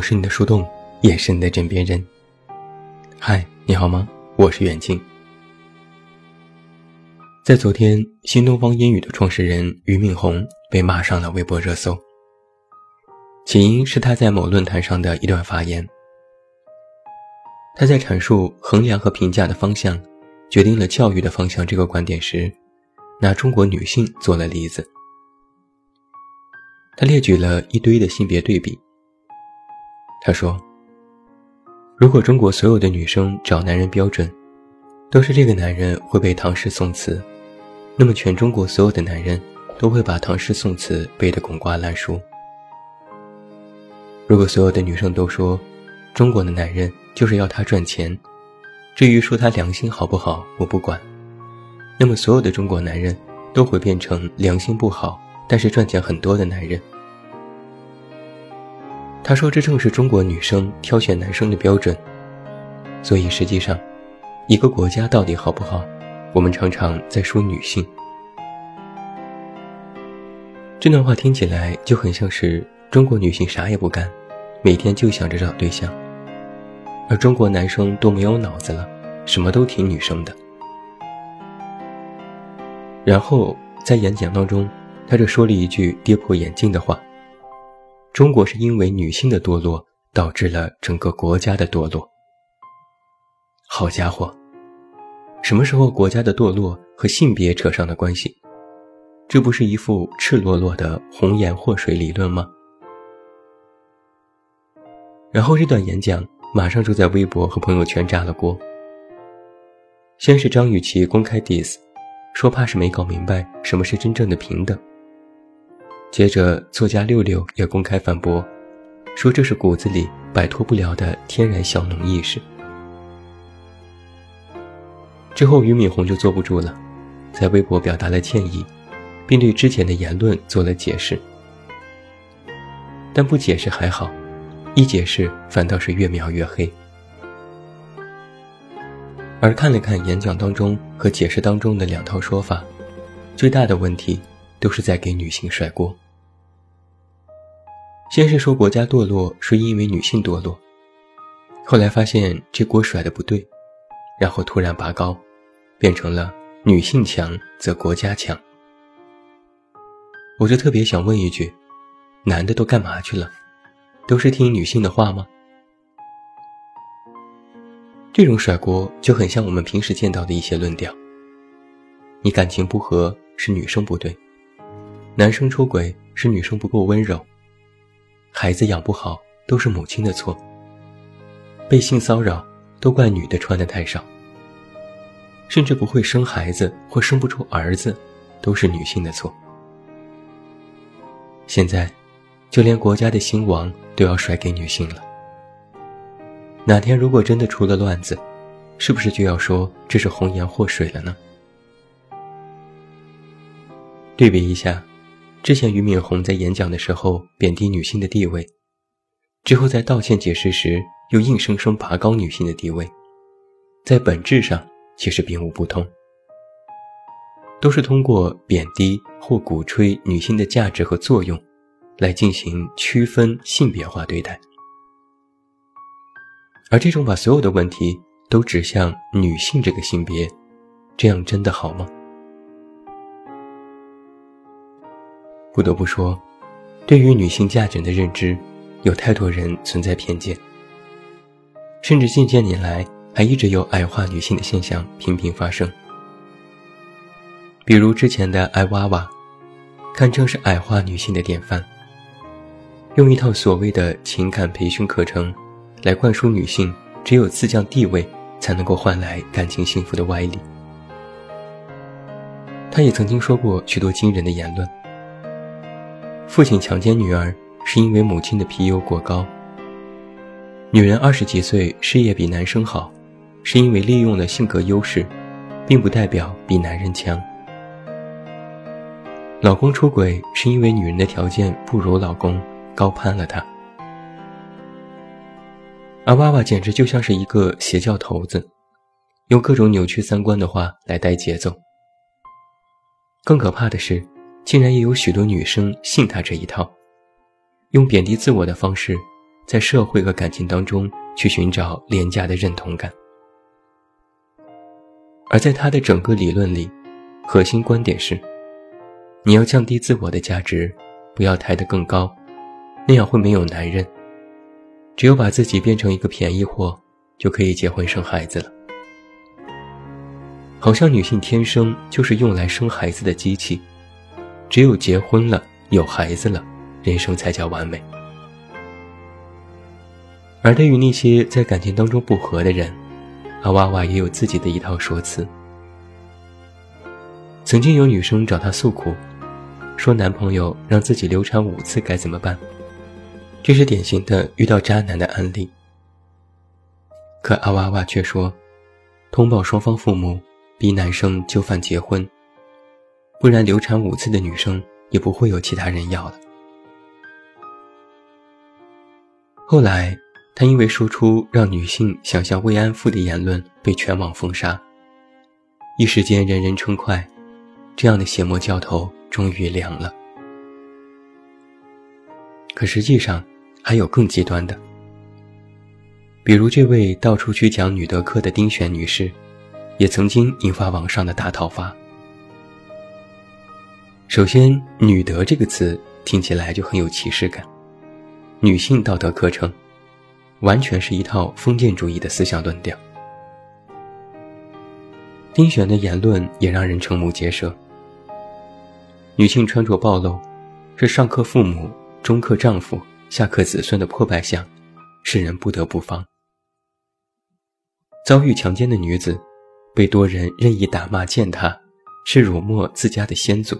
我是你的树洞，也是你的枕边人。嗨，你好吗？我是远近。在昨天，新东方英语的创始人俞敏洪被骂上了微博热搜。起因是他在某论坛上的一段发言。他在阐述衡量和评价的方向，决定了教育的方向这个观点时，拿中国女性做了例子。他列举了一堆的性别对比。他说：“如果中国所有的女生找男人标准，都是这个男人会背唐诗宋词，那么全中国所有的男人都会把唐诗宋词背得滚瓜烂熟。如果所有的女生都说，中国的男人就是要他赚钱，至于说他良心好不好，我不管，那么所有的中国男人都会变成良心不好，但是赚钱很多的男人。”他说：“这正是中国女生挑选男生的标准。所以实际上，一个国家到底好不好，我们常常在说女性。”这段话听起来就很像是中国女性啥也不干，每天就想着找对象，而中国男生都没有脑子了，什么都听女生的。然后在演讲当中，他就说了一句跌破眼镜的话。中国是因为女性的堕落导致了整个国家的堕落。好家伙，什么时候国家的堕落和性别扯上了关系？这不是一副赤裸裸的红颜祸水理论吗？然后这段演讲马上就在微博和朋友圈炸了锅。先是张雨绮公开 diss，说怕是没搞明白什么是真正的平等。接着，作家六六也公开反驳，说这是骨子里摆脱不了的天然小农意识。之后，俞敏洪就坐不住了，在微博表达了歉意，并对之前的言论做了解释。但不解释还好，一解释反倒是越描越黑。而看了看演讲当中和解释当中的两套说法，最大的问题。都是在给女性甩锅。先是说国家堕落是因为女性堕落，后来发现这锅甩的不对，然后突然拔高，变成了女性强则国家强。我就特别想问一句：男的都干嘛去了？都是听女性的话吗？这种甩锅就很像我们平时见到的一些论调：你感情不和是女生不对。男生出轨是女生不够温柔，孩子养不好都是母亲的错，被性骚扰都怪女的穿的太少，甚至不会生孩子或生不出儿子，都是女性的错。现在，就连国家的兴亡都要甩给女性了。哪天如果真的出了乱子，是不是就要说这是红颜祸水了呢？对比一下。之前俞敏洪在演讲的时候贬低女性的地位，之后在道歉解释时又硬生生拔高女性的地位，在本质上其实并无不同，都是通过贬低或鼓吹女性的价值和作用，来进行区分性别化对待。而这种把所有的问题都指向女性这个性别，这样真的好吗？不得不说，对于女性价值的认知，有太多人存在偏见，甚至近些年来还一直有矮化女性的现象频频发生。比如之前的爱娃娃，堪称是矮化女性的典范，用一套所谓的情感培训课程，来灌输女性只有自降地位才能够换来感情幸福的歪理。他也曾经说过许多惊人的言论。父亲强奸女儿是因为母亲的皮油过高。女人二十几岁事业比男生好，是因为利用了性格优势，并不代表比男人强。老公出轨是因为女人的条件不如老公，高攀了他。而娃娃简直就像是一个邪教头子，用各种扭曲三观的话来带节奏。更可怕的是。竟然也有许多女生信他这一套，用贬低自我的方式，在社会和感情当中去寻找廉价的认同感。而在他的整个理论里，核心观点是：你要降低自我的价值，不要抬得更高，那样会没有男人。只有把自己变成一个便宜货，就可以结婚生孩子了。好像女性天生就是用来生孩子的机器，只有结婚了，有孩子了，人生才叫完美。而对于那些在感情当中不和的人，阿娃娃也有自己的一套说辞。曾经有女生找他诉苦，说男朋友让自己流产五次该怎么办？这是典型的遇到渣男的案例。可阿娃娃却说，通报双方父母。逼男生就范结婚，不然流产五次的女生也不会有其他人要了。后来，他因为说出让女性想象慰安妇的言论，被全网封杀。一时间人人称快，这样的邪魔教头终于凉了。可实际上，还有更极端的，比如这位到处去讲女德课的丁璇女士。也曾经引发网上的大讨伐。首先，“女德”这个词听起来就很有歧视感，女性道德课程，完全是一套封建主义的思想论调。丁璇的言论也让人瞠目结舌：女性穿着暴露，是上课父母、中课丈夫、下课子孙的破败相，世人不得不防。遭遇强奸的女子。被多人任意打骂践踏，是辱没自家的先祖。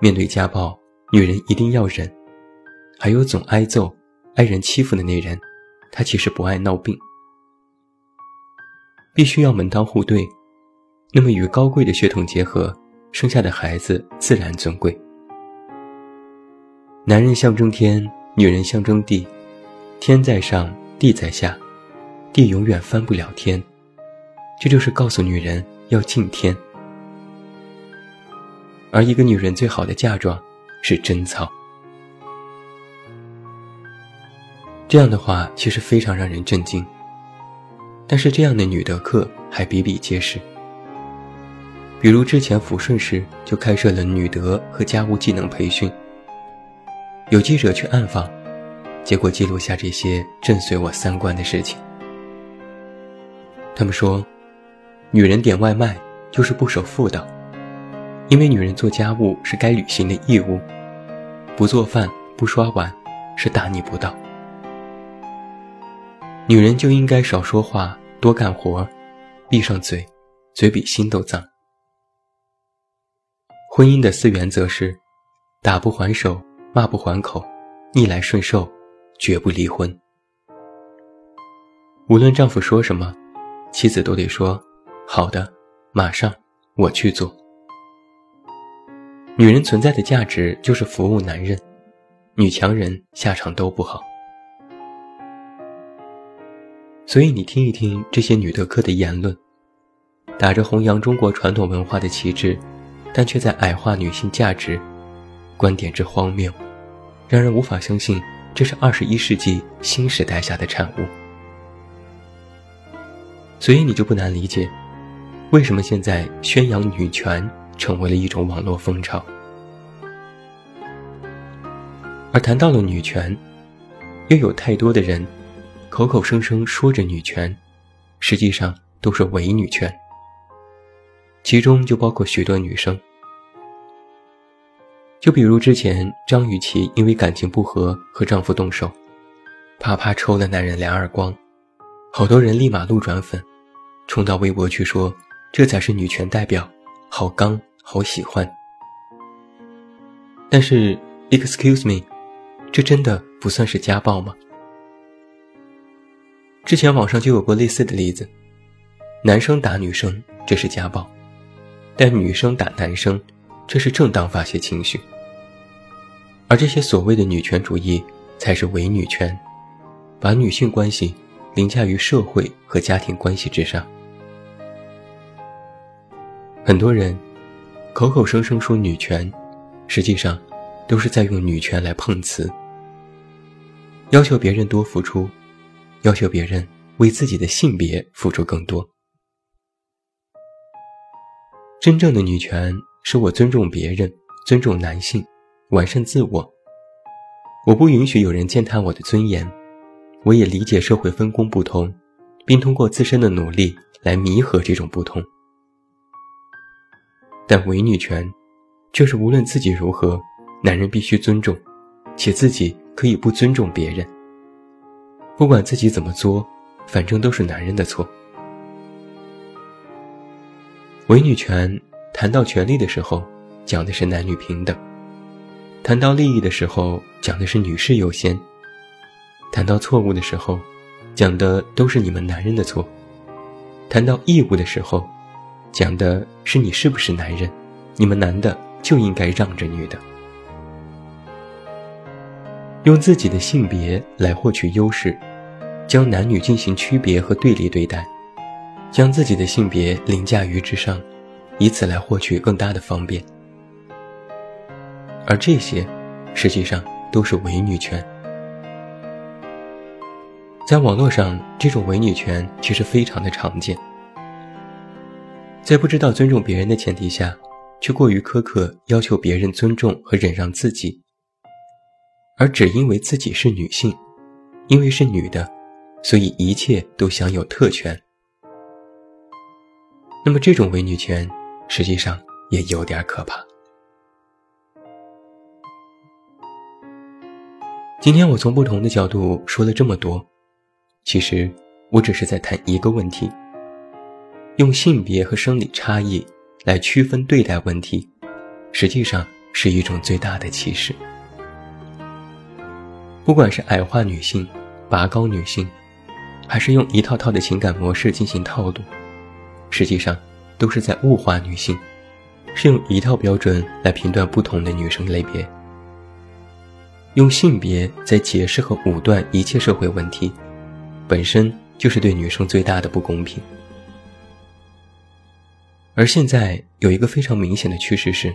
面对家暴，女人一定要忍。还有总挨揍、挨人欺负的那人，他其实不爱闹病。必须要门当户对，那么与高贵的血统结合，生下的孩子自然尊贵。男人象征天，女人象征地，天在上，地在下，地永远翻不了天。这就是告诉女人要敬天，而一个女人最好的嫁妆是贞操。这样的话其实非常让人震惊。但是这样的女德课还比比皆是，比如之前抚顺市就开设了女德和家务技能培训，有记者去暗访，结果记录下这些震碎我三观的事情。他们说。女人点外卖就是不守妇道，因为女人做家务是该履行的义务，不做饭不刷碗是大逆不道。女人就应该少说话，多干活，闭上嘴，嘴比心都脏。婚姻的四原则是：打不还手，骂不还口，逆来顺受，绝不离婚。无论丈夫说什么，妻子都得说。好的，马上我去做。女人存在的价值就是服务男人，女强人下场都不好。所以你听一听这些女德课的言论，打着弘扬中国传统文化的旗帜，但却在矮化女性价值，观点之荒谬，让人无法相信这是二十一世纪新时代下的产物。所以你就不难理解。为什么现在宣扬女权成为了一种网络风潮？而谈到了女权，又有太多的人口口声声说着女权，实际上都是伪女权。其中就包括许多女生，就比如之前张雨绮因为感情不和和丈夫动手，啪啪抽了男人两耳光，好多人立马路转粉，冲到微博去说。这才是女权代表，好刚，好喜欢。但是，excuse me，这真的不算是家暴吗？之前网上就有过类似的例子，男生打女生这是家暴，但女生打男生这是正当发泄情绪。而这些所谓的女权主义才是伪女权，把女性关系凌驾于社会和家庭关系之上。很多人口口声声说女权，实际上都是在用女权来碰瓷。要求别人多付出，要求别人为自己的性别付出更多。真正的女权是我尊重别人，尊重男性，完善自我。我不允许有人践踏我的尊严，我也理解社会分工不同，并通过自身的努力来弥合这种不同。但伪女权，却是无论自己如何，男人必须尊重，且自己可以不尊重别人。不管自己怎么作，反正都是男人的错。伪女权谈到权利的时候，讲的是男女平等。谈到利益的时候，讲的是女士优先；谈到错误的时候，讲的都是你们男人的错；谈到义务的时候，讲的是你是不是男人，你们男的就应该让着女的。用自己的性别来获取优势，将男女进行区别和对立对待，将自己的性别凌驾于之上，以此来获取更大的方便。而这些，实际上都是伪女权。在网络上，这种伪女权其实非常的常见。在不知道尊重别人的前提下，却过于苛刻要求别人尊重和忍让自己，而只因为自己是女性，因为是女的，所以一切都享有特权。那么，这种伪女权实际上也有点可怕。今天我从不同的角度说了这么多，其实我只是在谈一个问题：用性别和生理差异来区分对待问题，实际上是一种最大的歧视。不管是矮化女性、拔高女性，还是用一套套的情感模式进行套路，实际上都是在物化女性，是用一套标准来评断不同的女生类别。用性别在解释和武断一切社会问题，本身就是对女生最大的不公平。而现在有一个非常明显的趋势是，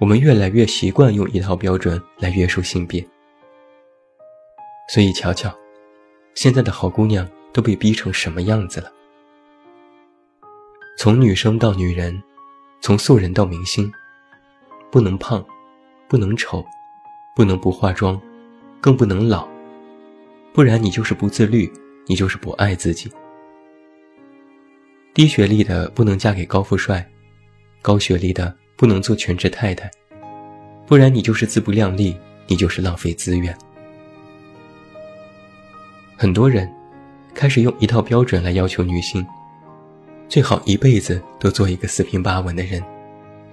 我们越来越习惯用一套标准来约束性别。所以瞧瞧，现在的好姑娘都被逼成什么样子了？从女生到女人，从素人到明星，不能胖，不能丑。不能不化妆，更不能老，不然你就是不自律，你就是不爱自己。低学历的不能嫁给高富帅，高学历的不能做全职太太，不然你就是自不量力，你就是浪费资源。很多人开始用一套标准来要求女性，最好一辈子都做一个四平八稳的人，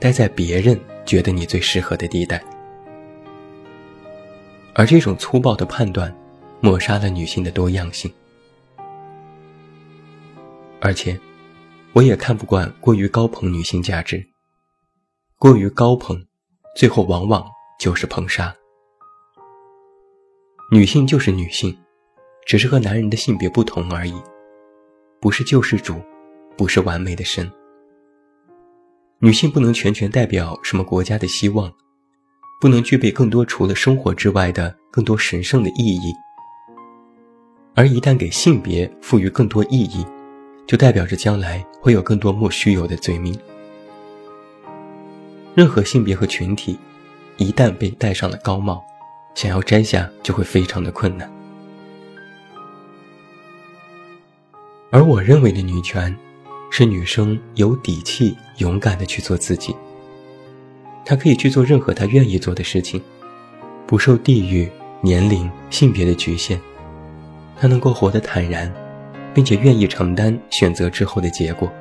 待在别人觉得你最适合的地带。而这种粗暴的判断，抹杀了女性的多样性。而且，我也看不惯过于高捧女性价值。过于高捧，最后往往就是捧杀。女性就是女性，只是和男人的性别不同而已，不是救世主，不是完美的神。女性不能全权代表什么国家的希望。不能具备更多除了生活之外的更多神圣的意义，而一旦给性别赋予更多意义，就代表着将来会有更多莫须有的罪名。任何性别和群体，一旦被戴上了高帽，想要摘下就会非常的困难。而我认为的女权，是女生有底气、勇敢的去做自己。她可以去做任何她愿意做的事情，不受地域、年龄、性别的局限。她能够活得坦然，并且愿意承担选择之后的结果。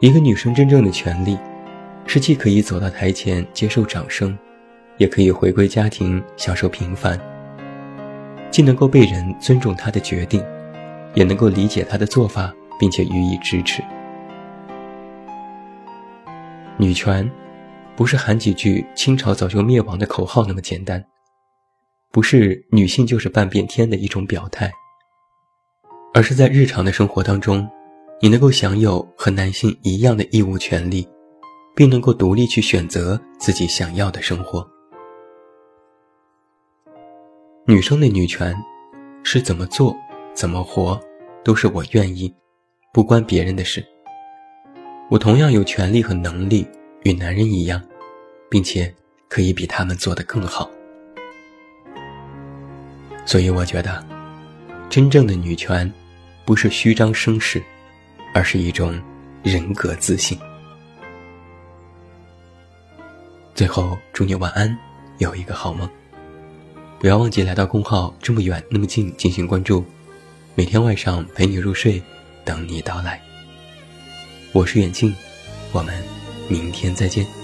一个女生真正的权利，是既可以走到台前接受掌声，也可以回归家庭享受平凡。既能够被人尊重她的决定，也能够理解她的做法，并且予以支持。女权，不是喊几句清朝早就灭亡的口号那么简单，不是女性就是半边天的一种表态，而是在日常的生活当中，你能够享有和男性一样的义务权利，并能够独立去选择自己想要的生活。女生的女权是怎么做、怎么活，都是我愿意，不关别人的事。我同样有权利和能力与男人一样，并且可以比他们做得更好。所以我觉得，真正的女权，不是虚张声势，而是一种人格自信。最后，祝你晚安，有一个好梦。不要忘记来到公号，这么远那么近进行关注，每天晚上陪你入睡，等你到来。我是远近，我们明天再见。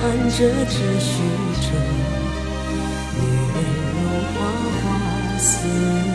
看着只虚着，女人如花花似。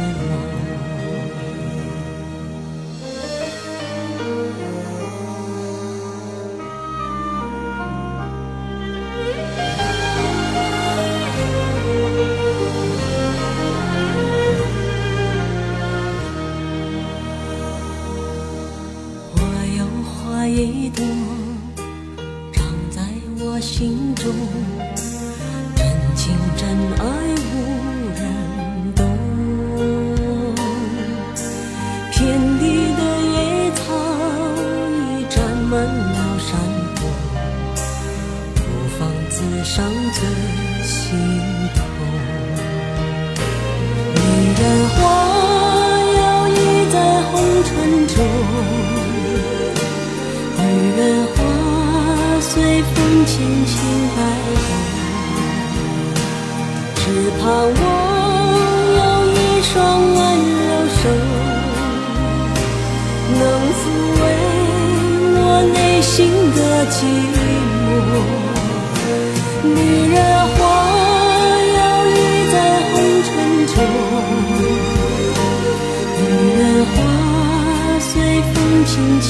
抚慰我内心的寂寞。女人花摇曳在红尘中，女人花随风轻轻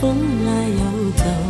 风来又走。